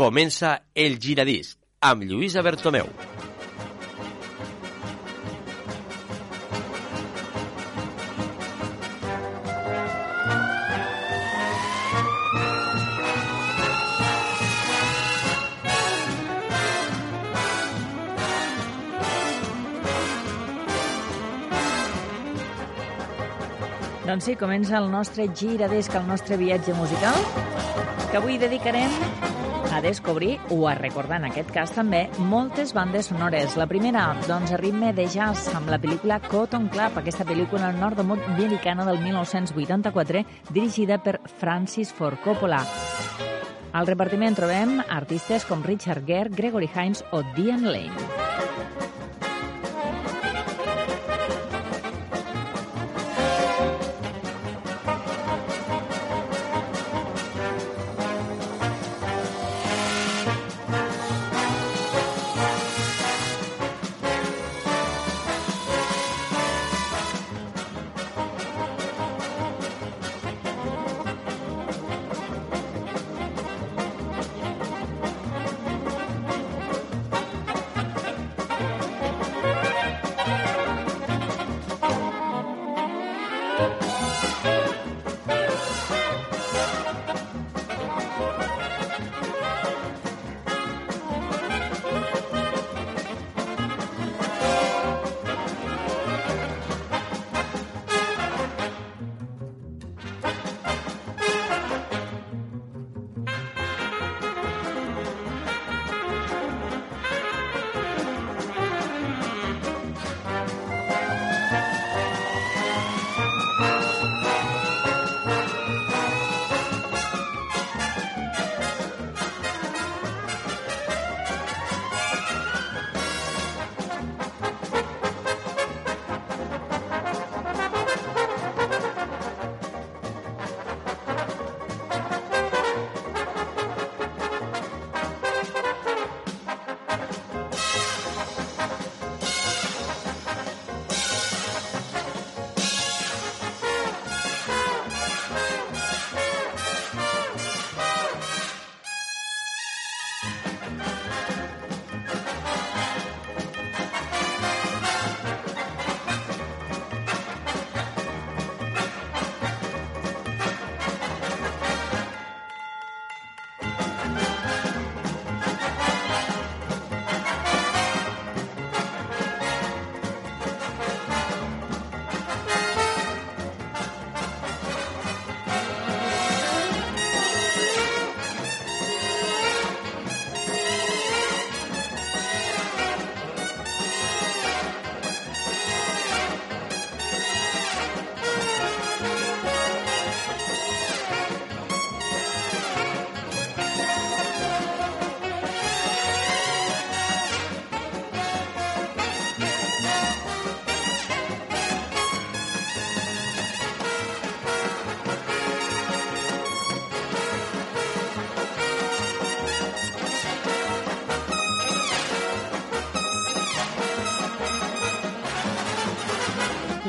Comença el giradisc amb Lluïsa Bertomeu. Doncs sí, comença el nostre giradisc, el nostre viatge musical, que avui dedicarem descobrir, o a recordar en aquest cas també, moltes bandes sonores. La primera, doncs, a ritme de jazz, amb la pel·lícula Cotton Club, aquesta pel·lícula nord-americana del 1984, dirigida per Francis Ford Coppola. Al repartiment trobem artistes com Richard Gere, Gregory Hines o Diane Lane.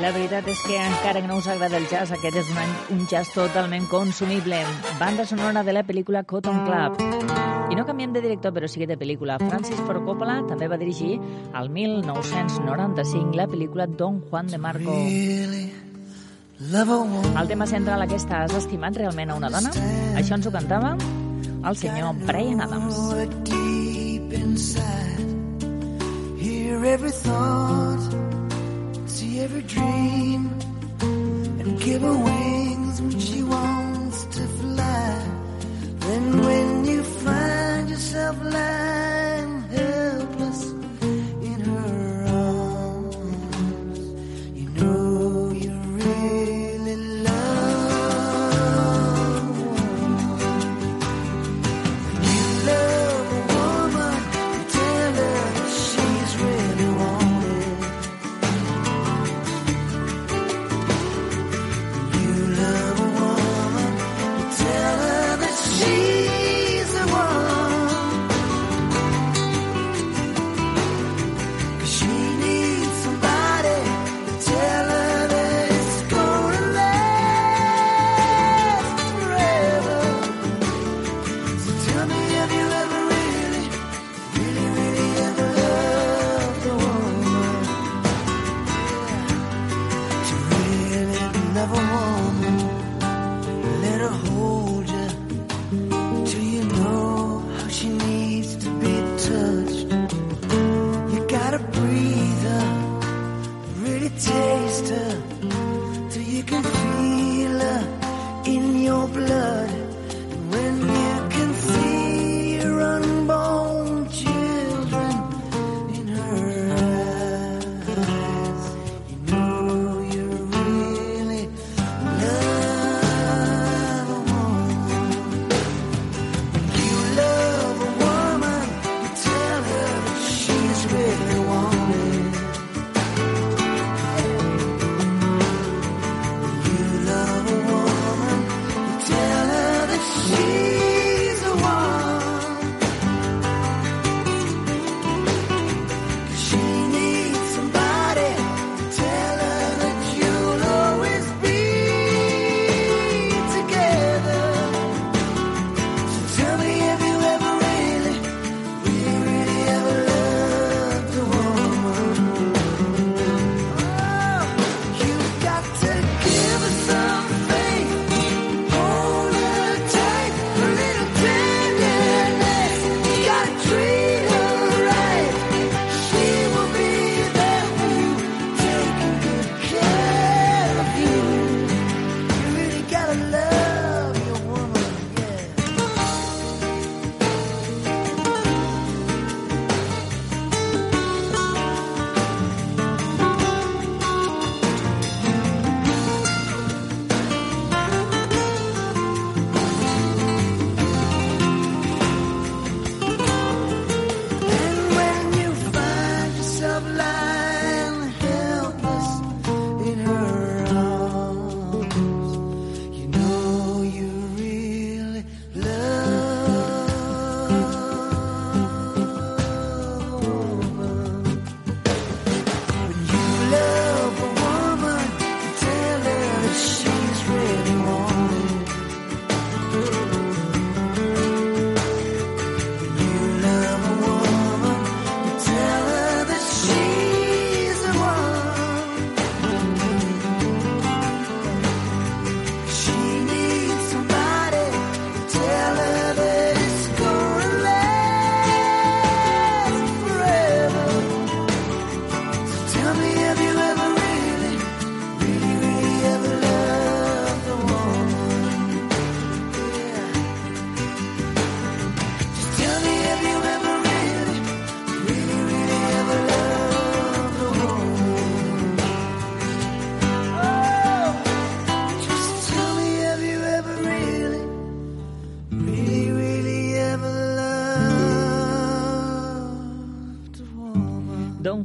La veritat és que encara que no us agrada el jazz, aquest és un, un jazz totalment consumible. Banda sonora de la pel·lícula Cotton Club. I no canviem de director, però sí de pel·lícula. Francis Ford Coppola també va dirigir al 1995 la pel·lícula Don Juan de Marco. El tema central aquesta, has estimat realment a una dona? Això ens ho cantava el senyor Brian Adams. Hear every thought every dream and give her wings when she wants to fly. Then when you find yourself lying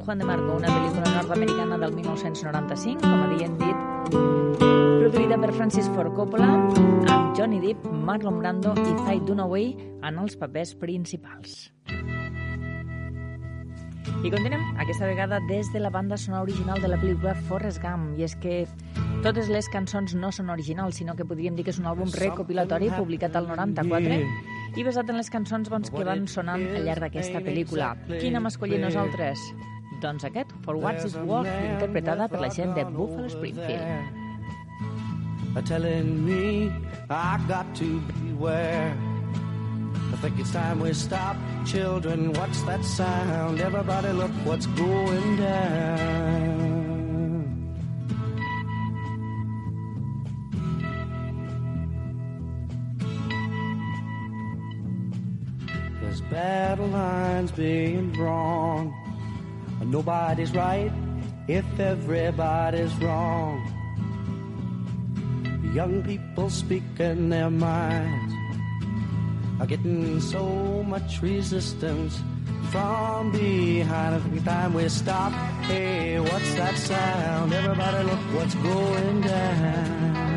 Juan de Marco, una pel·lícula nord-americana del 1995, com havien dit, produïda per Francis Ford Coppola, amb Johnny Depp, Marlon Brando i Faye Dunaway en els papers principals. I continuem, aquesta vegada des de la banda sonora original de la pel·lícula Forrest Gump. I és que totes les cançons no són originals, sinó que podríem dir que és un àlbum recopilatori publicat al 94 i basat en les cançons doncs, que van sonant al llarg d'aquesta pel·lícula. Quina hem escollit nosaltres? Doncs aquest, For What's Is Worth, interpretada per la gent de Buffalo Springfield. Telling me I got to beware I think it's time we stop. Children, what's that sound? Everybody look what's going down. There's battle lines being drawn. Nobody's right if everybody's wrong. Young people speaking their minds are getting so much resistance from behind. Every time we stop, hey, what's that sound? Everybody look what's going down.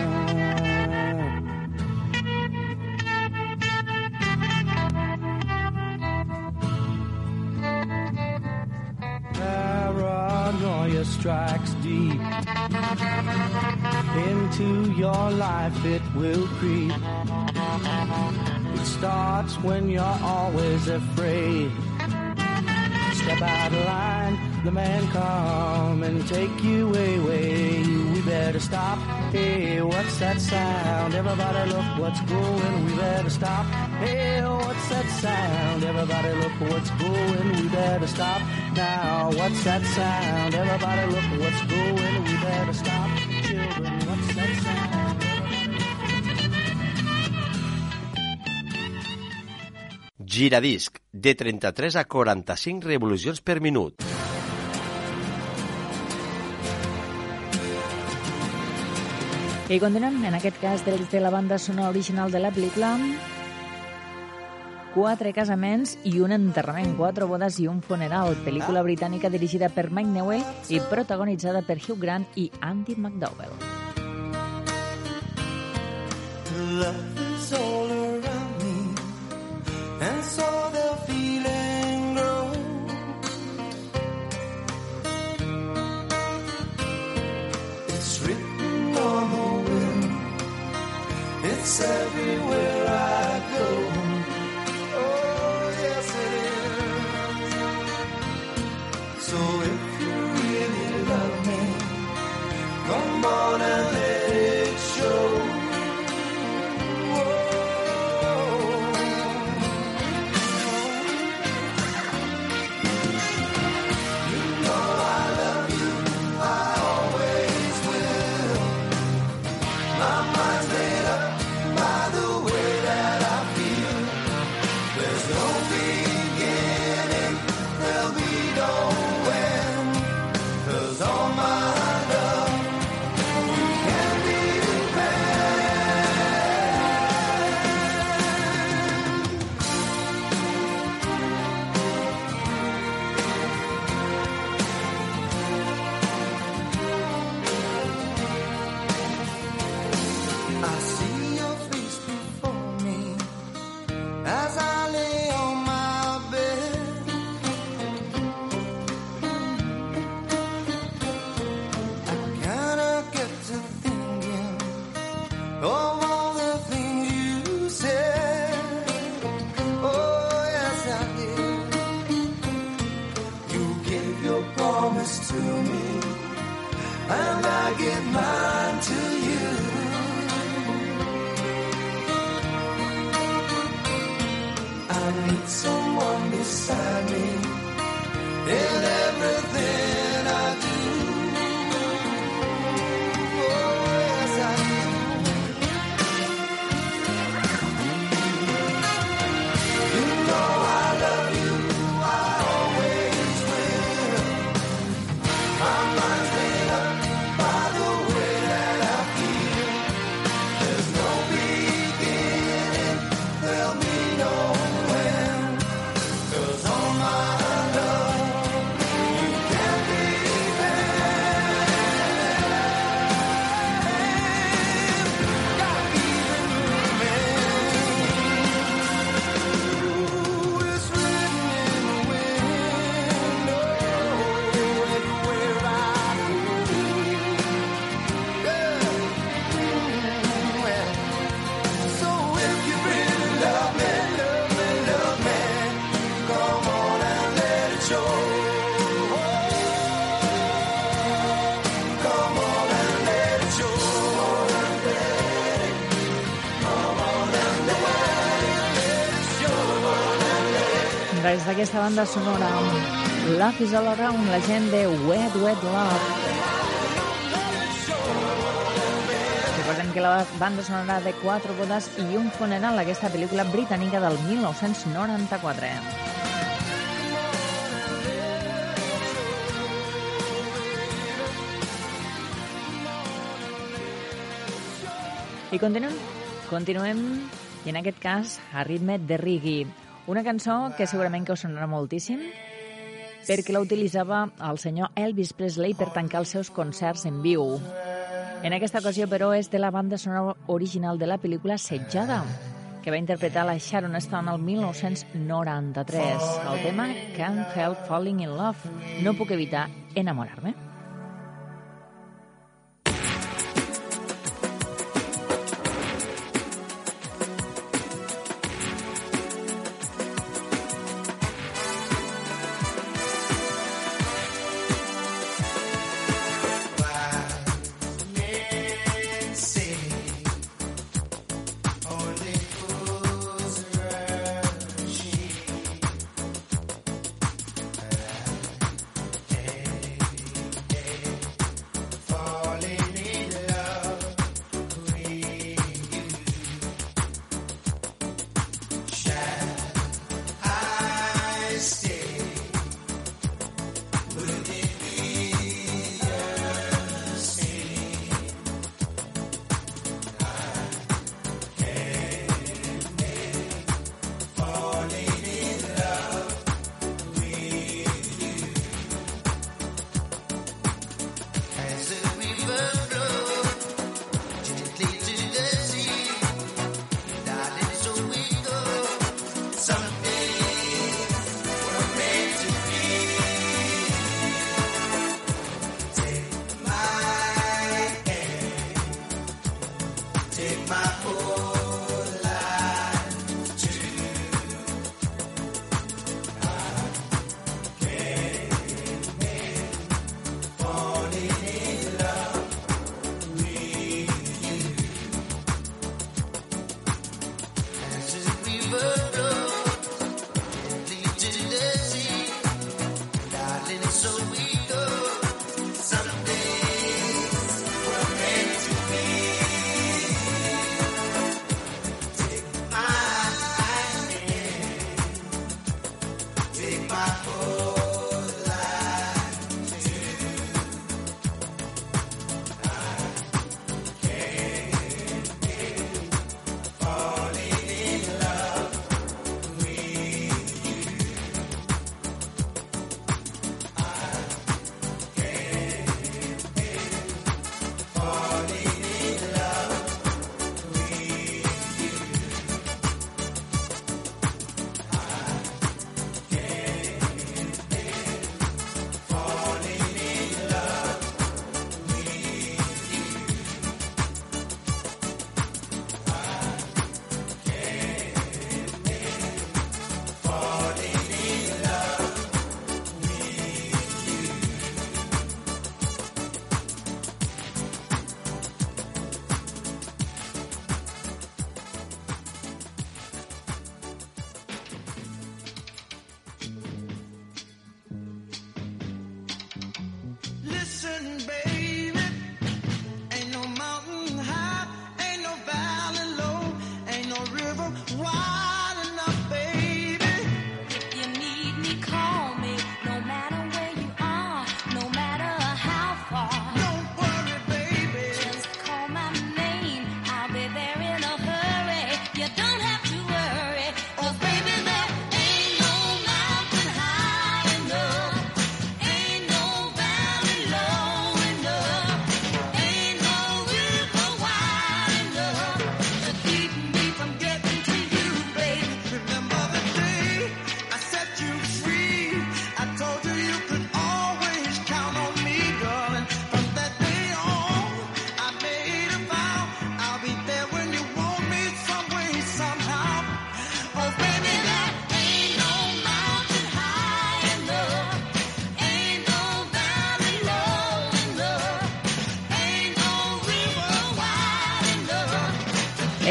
Strikes deep into your life it will creep. It starts when you're always afraid. Step out of line, the man come and take you away. We better stop. Hey, what's that sound? Everybody look what's going. We better stop. Hey, what's that sound? Everybody look what's going. We better stop. Now, what's that sound? Everybody look what's going. We better stop. Children, what's that sound? Giradisc, de 33 a 45 revolucions per minut. I continuem, en aquest cas, de la banda sonora original de la pel·lícula, Quatre casaments i un enterrament, quatre bodes i un funeral, pel·lícula britànica dirigida per Mike Newell i protagonitzada per Hugh Grant i Andy McDowell. Love is all around me, and so the feeling it's everywhere I go. Oh, yes, it is. So if d'aquesta banda sonora, Love is all around, la gent de Wet Wet Love. Recordem que la banda sonora de Quatre bodes i un funeral, aquesta pel·lícula britànica del 1994. I continuem, continuem, i en aquest cas a ritme de reggae. Una cançó que segurament que us sonarà moltíssim, perquè la utilitzava el senyor Elvis Presley per tancar els seus concerts en viu. En aquesta ocasió, però, és de la banda sonora original de la pel·lícula Setjada, que va interpretar la Sharon Stone el 1993. El tema Can't Help Falling in Love. No puc evitar enamorar-me.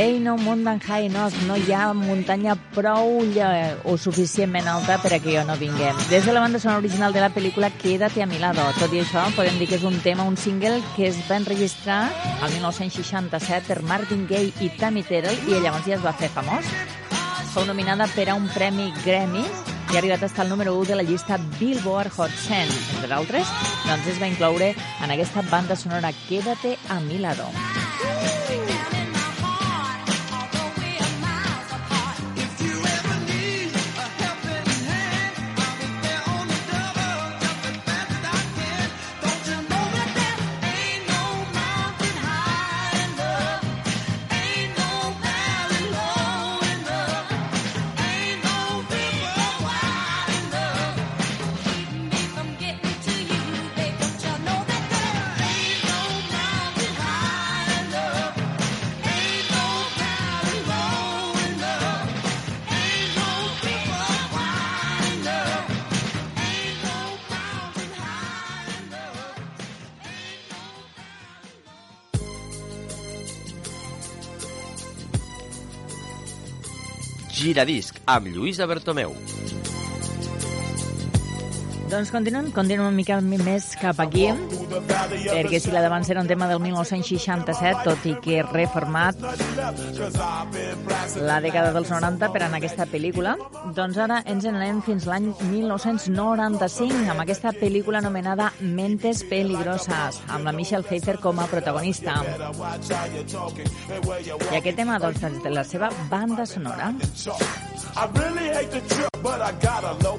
Ei, no Mountain High Enough, no hi ha muntanya prou lle- o suficientment alta per a que jo no vinguem. Des de la banda sonora original de la pel·lícula Quédate a mi lado. Tot i això, podem dir que és un tema, un single que es va enregistrar al 1967 per Martin Gaye i Tammy Terrell i llavors ja es va fer famós. Fou nominada per a un premi Grammy i ha arribat a estar al número 1 de la llista Billboard Hot 100. Entre d'altres, doncs es va incloure en aquesta banda sonora Quédate a mi lado. Giradisc amb Lluïsa Bertomeu. Doncs continuem, continuem una mica més cap aquí, perquè si la d'abans era un tema del 1967, tot i que reformat la dècada dels 90 per en aquesta pel·lícula, doncs ara ens en anem fins l'any 1995 amb aquesta pel·lícula anomenada Mentes Peligrosas, amb la Michelle Pfeiffer com a protagonista. I aquest tema, doncs, de la seva banda sonora. I really hate the trip, but I gotta low.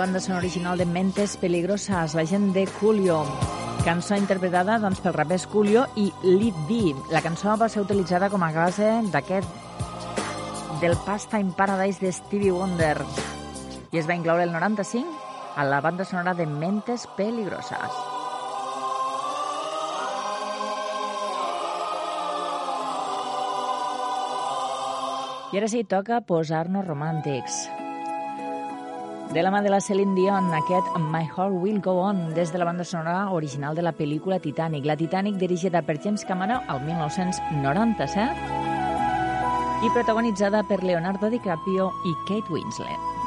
La banda sonora original de Mentes Peligrosas, la gent de Coolio. Cançó interpretada doncs, pel rapers Coolio i Lil B. La cançó va ser utilitzada com a base d'aquest del Pastime Paradise de Stevie Wonder i es va incloure el 95 a la banda sonora de Mentes Peligrosas. I ara sí, toca posar-nos romàntics. De la mà de la Celine Dion, aquest My Heart Will Go On, des de la banda sonora original de la pel·lícula Titanic. La Titanic dirigida per James Cameron al 1997 i protagonitzada per Leonardo DiCaprio i Kate Winslet.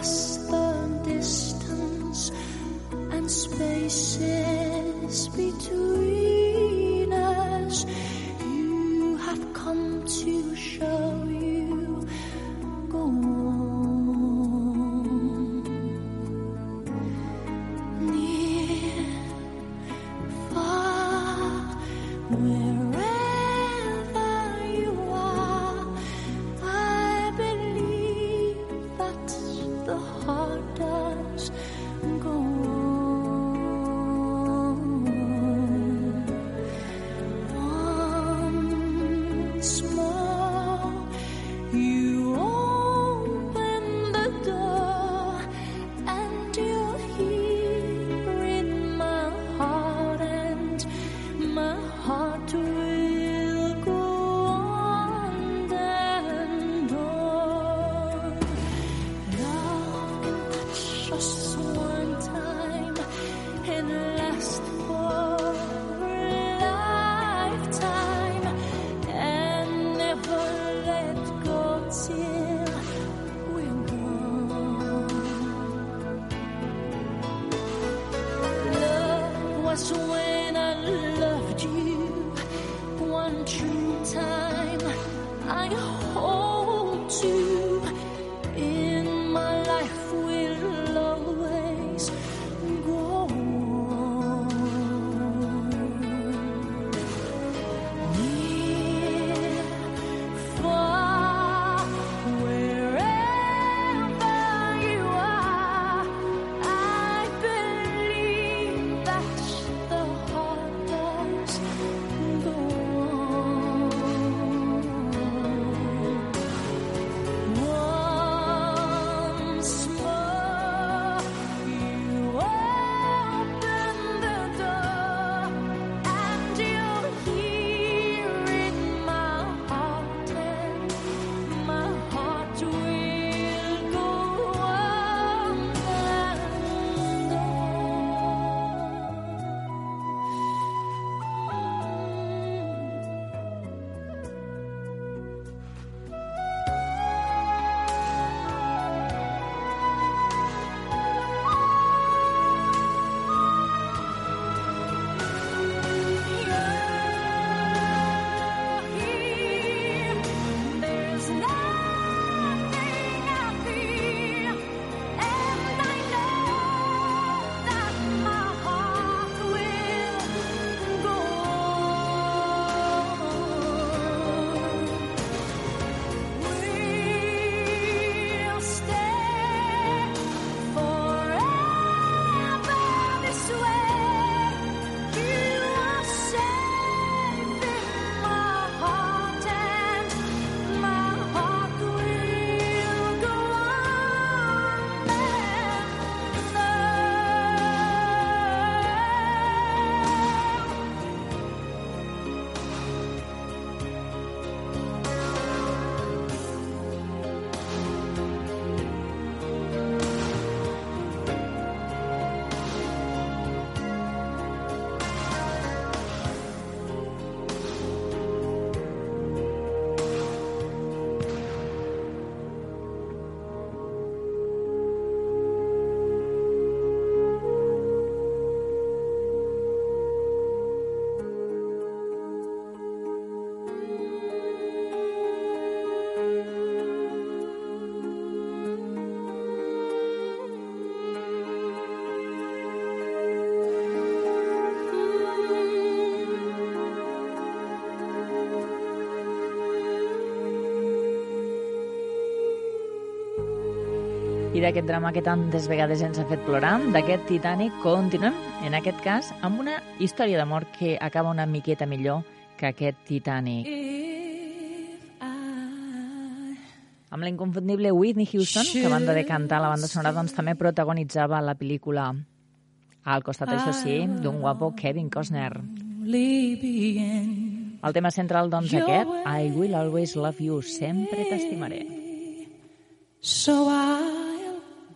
us. I d'aquest drama que tantes vegades ens ha fet plorar, d'aquest Titanic, continuem, en aquest cas, amb una història d'amor que acaba una miqueta millor que aquest Titanic. Amb la inconfundible Whitney Houston, que a banda de cantar la banda sonora, doncs també protagonitzava la pel·lícula al costat, això sí, d'un guapo Kevin Costner. El tema central, doncs, aquest, I will always love you, sempre t'estimaré. So I'll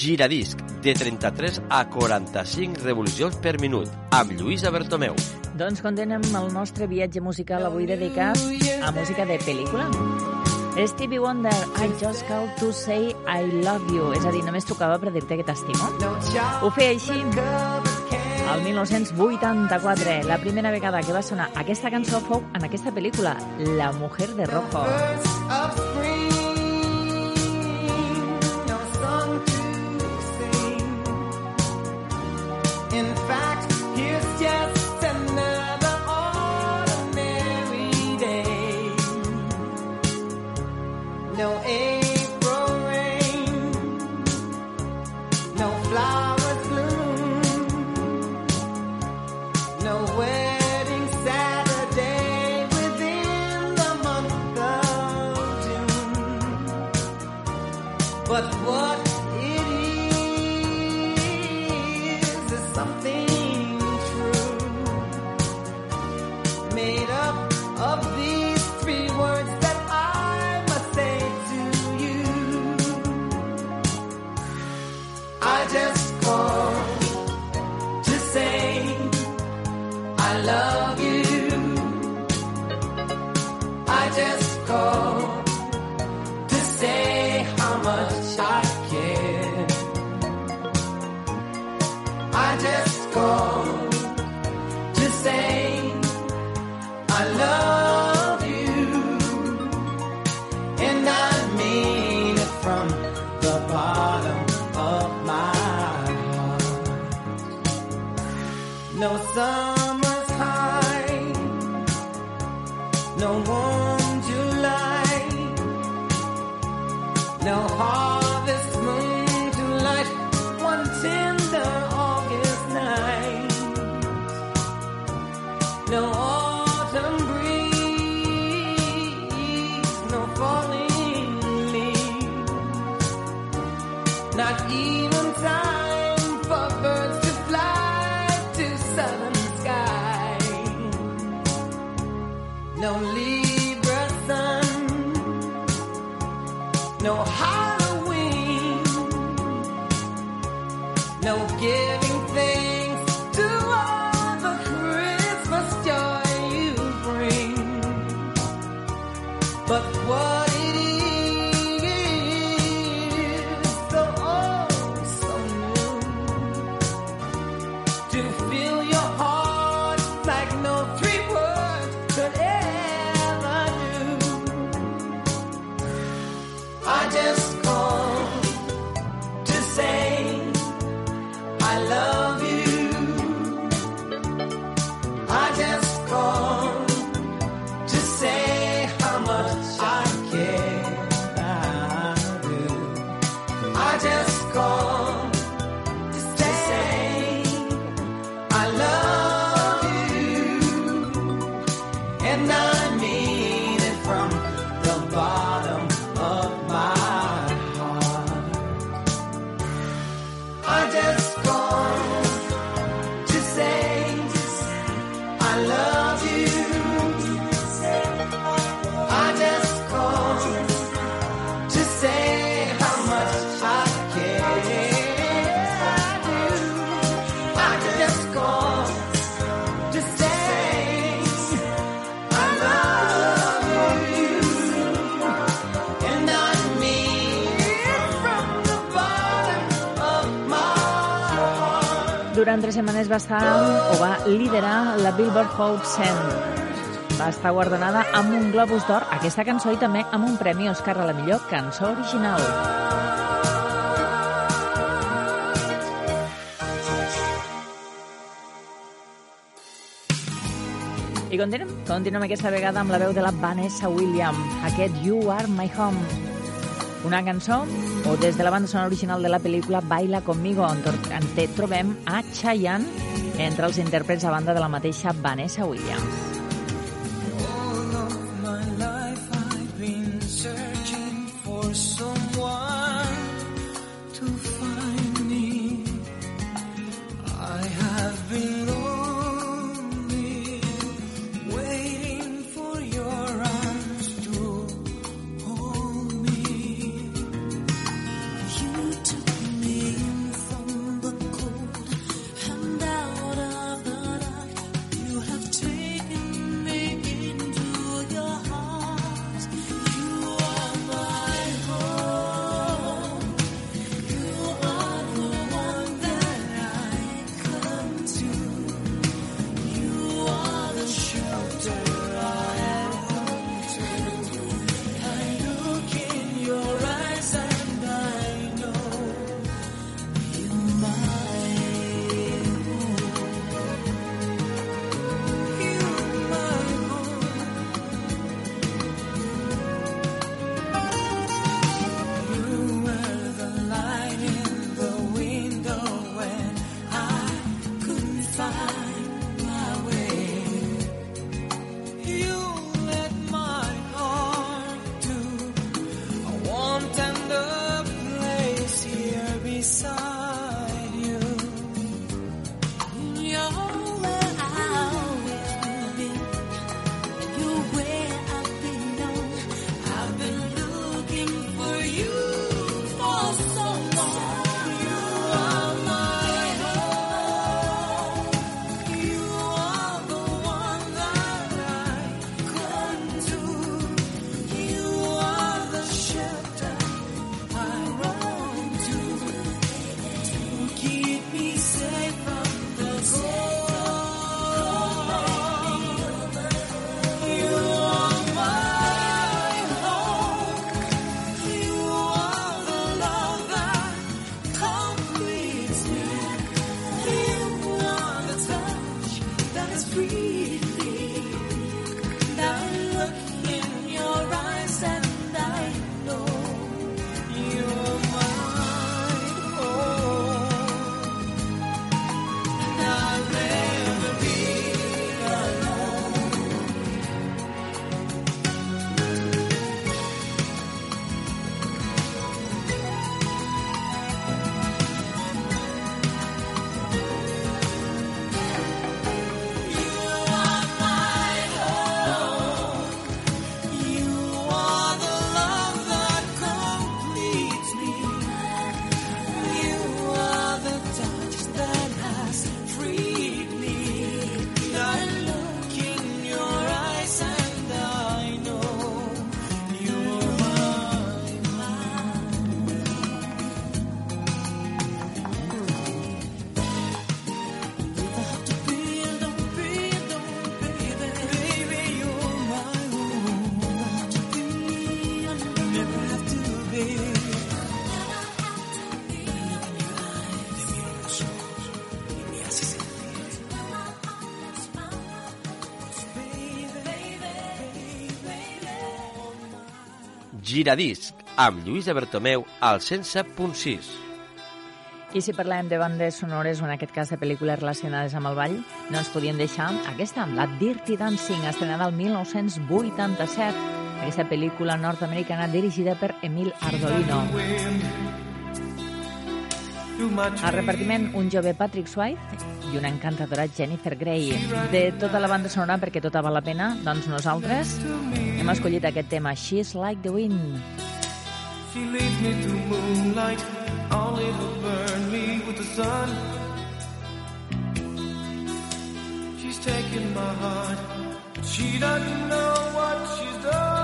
Giradisc, de 33 a 45 revolucions per minut, amb Lluïsa Bertomeu. Doncs continuem el nostre viatge musical avui dedicat a música de pel·lícula. Stevie Wonder, I just called to say I love you. És a dir, només tocava per dir-te que t'estimo. Ho feia així el 1984. La primera vegada que va sonar aquesta cançó fou en aquesta pel·lícula, La mujer de rojo. just durant tres setmanes va estar o va liderar la Billboard Hot 100. Va estar guardonada amb un Globus d'Or, aquesta cançó, i també amb un premi Oscar a la millor cançó original. I continuem, continuem aquesta vegada amb la veu de la Vanessa Williams, aquest You Are My Home una cançó o des de la banda sonora original de la pel·lícula Baila conmigo, on, te trobem a Chayanne entre els intèrprets a banda de la mateixa Vanessa Williams. All of my life I've been searching for so Giradisc, amb Lluís Bertomeu al 107.6. I si parlem de bandes sonores, o en aquest cas de pel·lícules relacionades amb el ball, no ens podíem deixar aquesta, la Dirty Dancing, estrenada el 1987. Aquesta pel·lícula nord-americana dirigida per Emil Ardolino. Al repartiment, un jove Patrick Swayze i una encantadora Jennifer Grey. De tota la banda sonora, perquè tota val la pena, doncs nosaltres escollit aquest tema, She's Like the Wind. She leads me to moonlight, only to burn me with the sun. She's taken my heart, she doesn't know what she's done.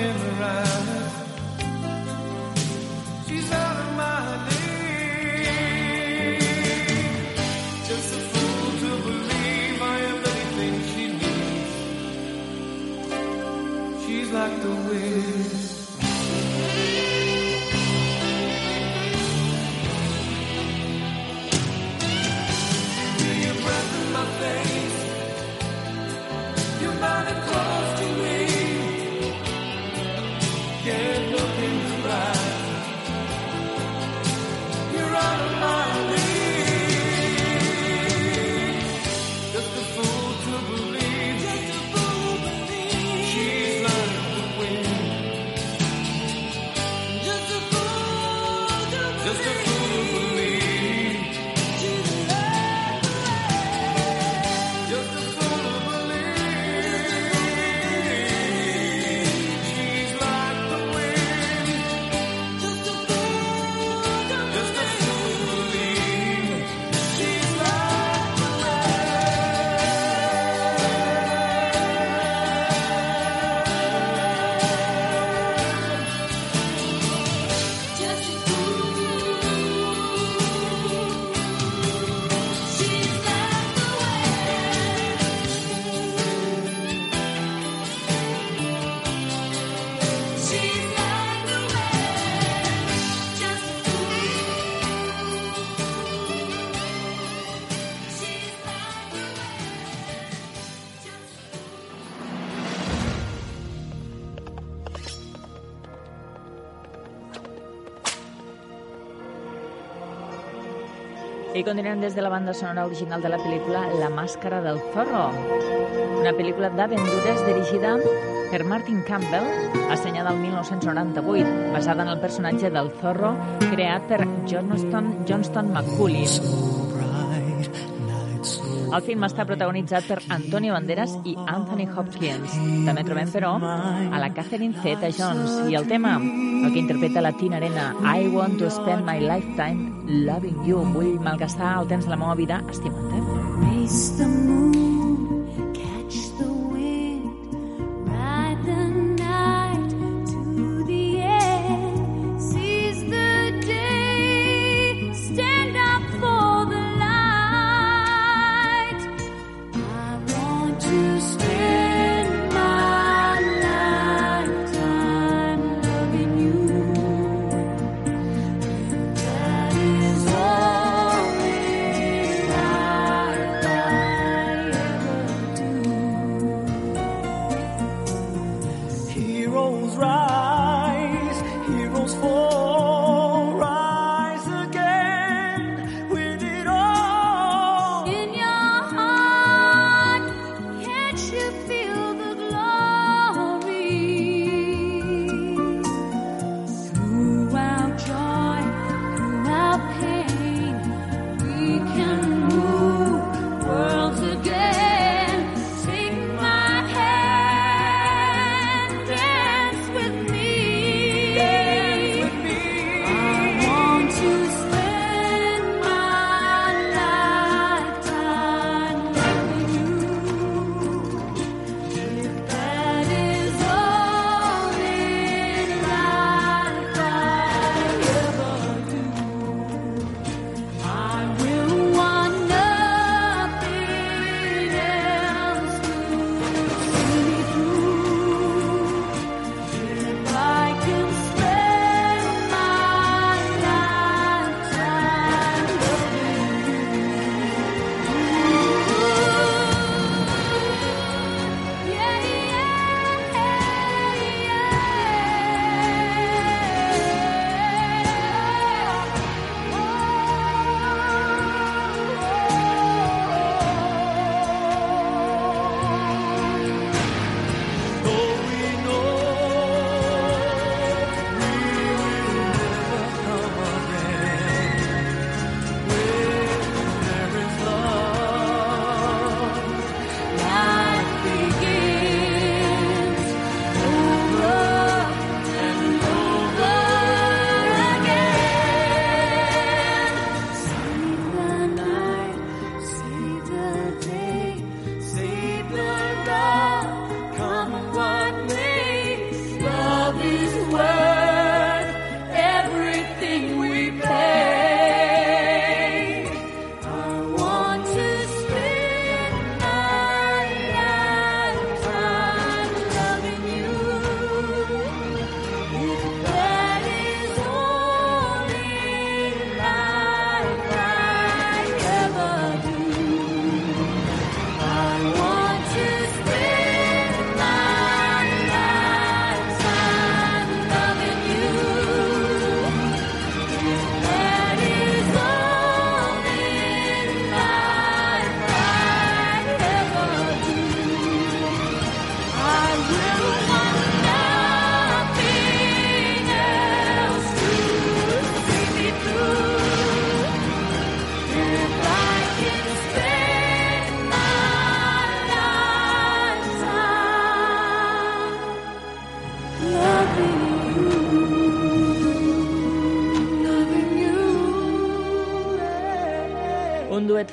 Can't look I continuem des de la banda sonora original de la pel·lícula La màscara del zorro, una pel·lícula d'aventures dirigida per Martin Campbell, assenyada el 1998, basada en el personatge del zorro creat per Johnston, Johnston McCulley. El film està protagonitzat per Antonio Banderas i Anthony Hopkins. També trobem, però, a la Catherine Zeta-Jones i el tema, el que interpreta la Tina Arena, I want to spend my lifetime loving you. Vull malgastar el temps de la meva vida estimant-te. Moon, heroes rise.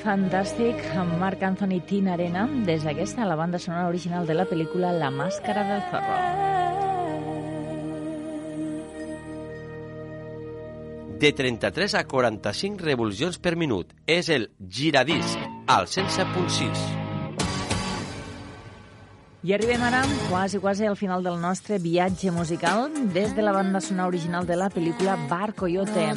Fantàstic amb Marc Anthony Tina Arena des d'aquesta, la banda sonora original de la pel·lícula La màscara del zorro. De 33 a 45 revolucions per minut. És el giradisc al 107.6. I arribem ara quasi, quasi al final del nostre viatge musical des de la banda sonora original de la pel·lícula Bar Coyote.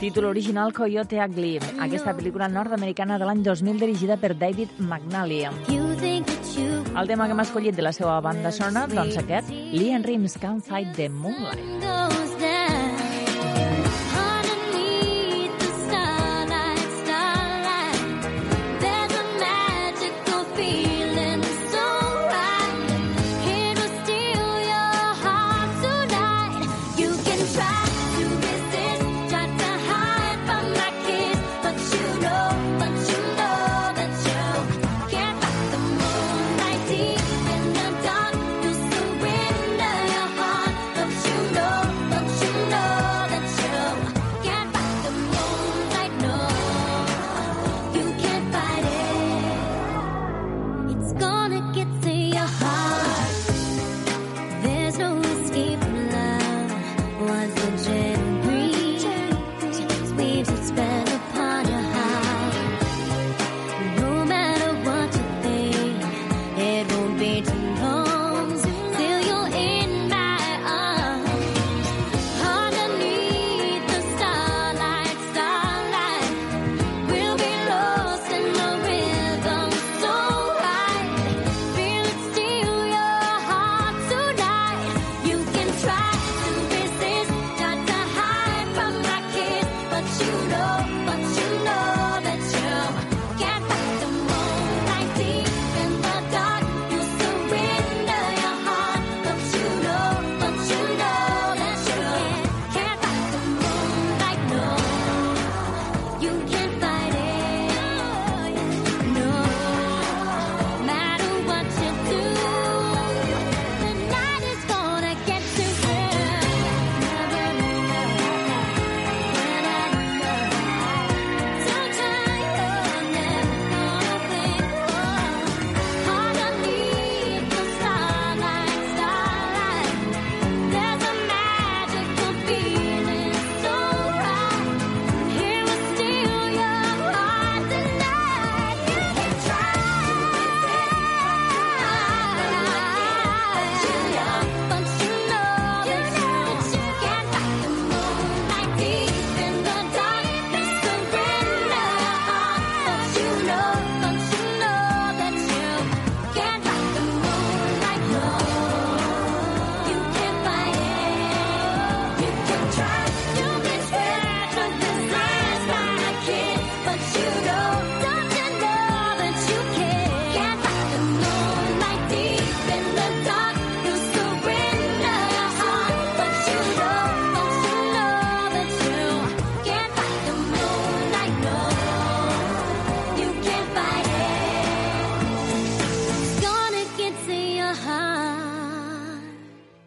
Títol original Coyote Ugly. Aquesta pel·lícula nord-americana de l'any 2000 dirigida per David McNally. El tema que hem escollit de la seva banda sonora, doncs aquest, Lee and Rims Can't Fight the Moonlight.